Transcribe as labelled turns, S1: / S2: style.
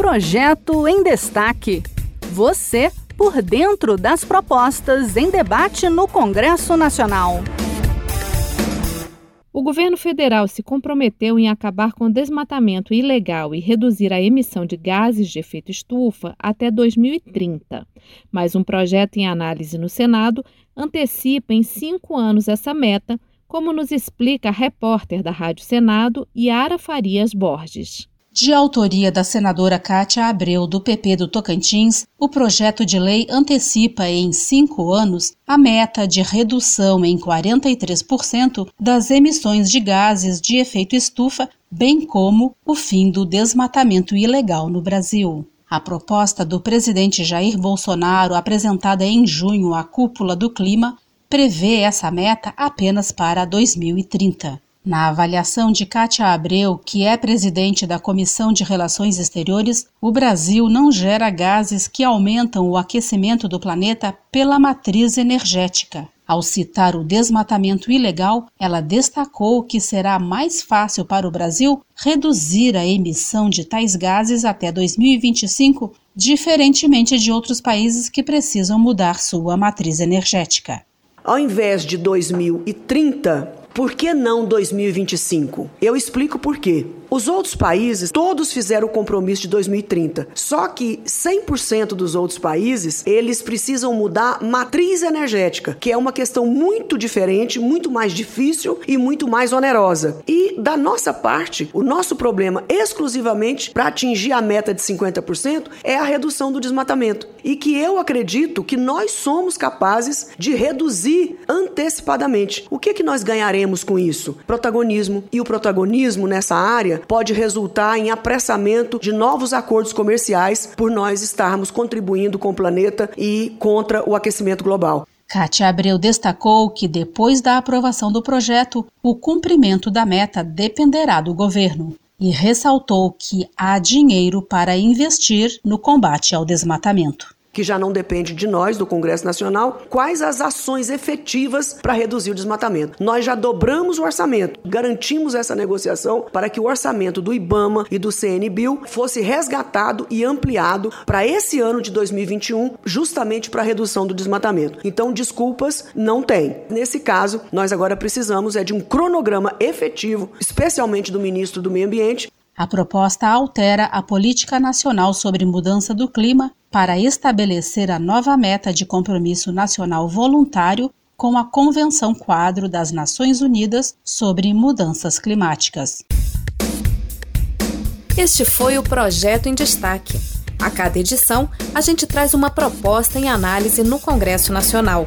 S1: Projeto em Destaque. Você por dentro das propostas em debate no Congresso Nacional.
S2: O governo federal se comprometeu em acabar com o desmatamento ilegal e reduzir a emissão de gases de efeito estufa até 2030. Mas um projeto em análise no Senado antecipa em cinco anos essa meta, como nos explica a repórter da Rádio Senado, Yara Farias Borges.
S3: De autoria da senadora Cátia Abreu, do PP do Tocantins, o projeto de lei antecipa em cinco anos a meta de redução em 43% das emissões de gases de efeito estufa, bem como o fim do desmatamento ilegal no Brasil. A proposta do presidente Jair Bolsonaro, apresentada em junho à cúpula do clima, prevê essa meta apenas para 2030. Na avaliação de Cátia Abreu, que é presidente da Comissão de Relações Exteriores, o Brasil não gera gases que aumentam o aquecimento do planeta pela matriz energética. Ao citar o desmatamento ilegal, ela destacou que será mais fácil para o Brasil reduzir a emissão de tais gases até 2025, diferentemente de outros países que precisam mudar sua matriz energética.
S4: Ao invés de 2030, por que não 2025? Eu explico por quê. Os outros países, todos fizeram o compromisso de 2030. Só que 100% dos outros países, eles precisam mudar matriz energética, que é uma questão muito diferente, muito mais difícil e muito mais onerosa. E da nossa parte, o nosso problema exclusivamente para atingir a meta de 50% é a redução do desmatamento. E que eu acredito que nós somos capazes de reduzir antecipadamente. O que que nós ganharemos com isso? Protagonismo. E o protagonismo nessa área pode resultar em apressamento de novos acordos comerciais por nós estarmos contribuindo com o planeta e contra o aquecimento global.
S3: Kátia Abreu destacou que, depois da aprovação do projeto, o cumprimento da meta dependerá do governo e ressaltou que há dinheiro para investir no combate ao desmatamento
S4: que já não depende de nós, do Congresso Nacional, quais as ações efetivas para reduzir o desmatamento. Nós já dobramos o orçamento, garantimos essa negociação para que o orçamento do IBAMA e do CNBio fosse resgatado e ampliado para esse ano de 2021, justamente para a redução do desmatamento. Então, desculpas não tem. Nesse caso, nós agora precisamos é de um cronograma efetivo, especialmente do ministro do Meio Ambiente,
S3: a proposta altera a Política Nacional sobre Mudança do Clima para estabelecer a nova meta de compromisso nacional voluntário com a Convenção Quadro das Nações Unidas sobre Mudanças Climáticas.
S2: Este foi o Projeto em Destaque. A cada edição, a gente traz uma proposta em análise no Congresso Nacional.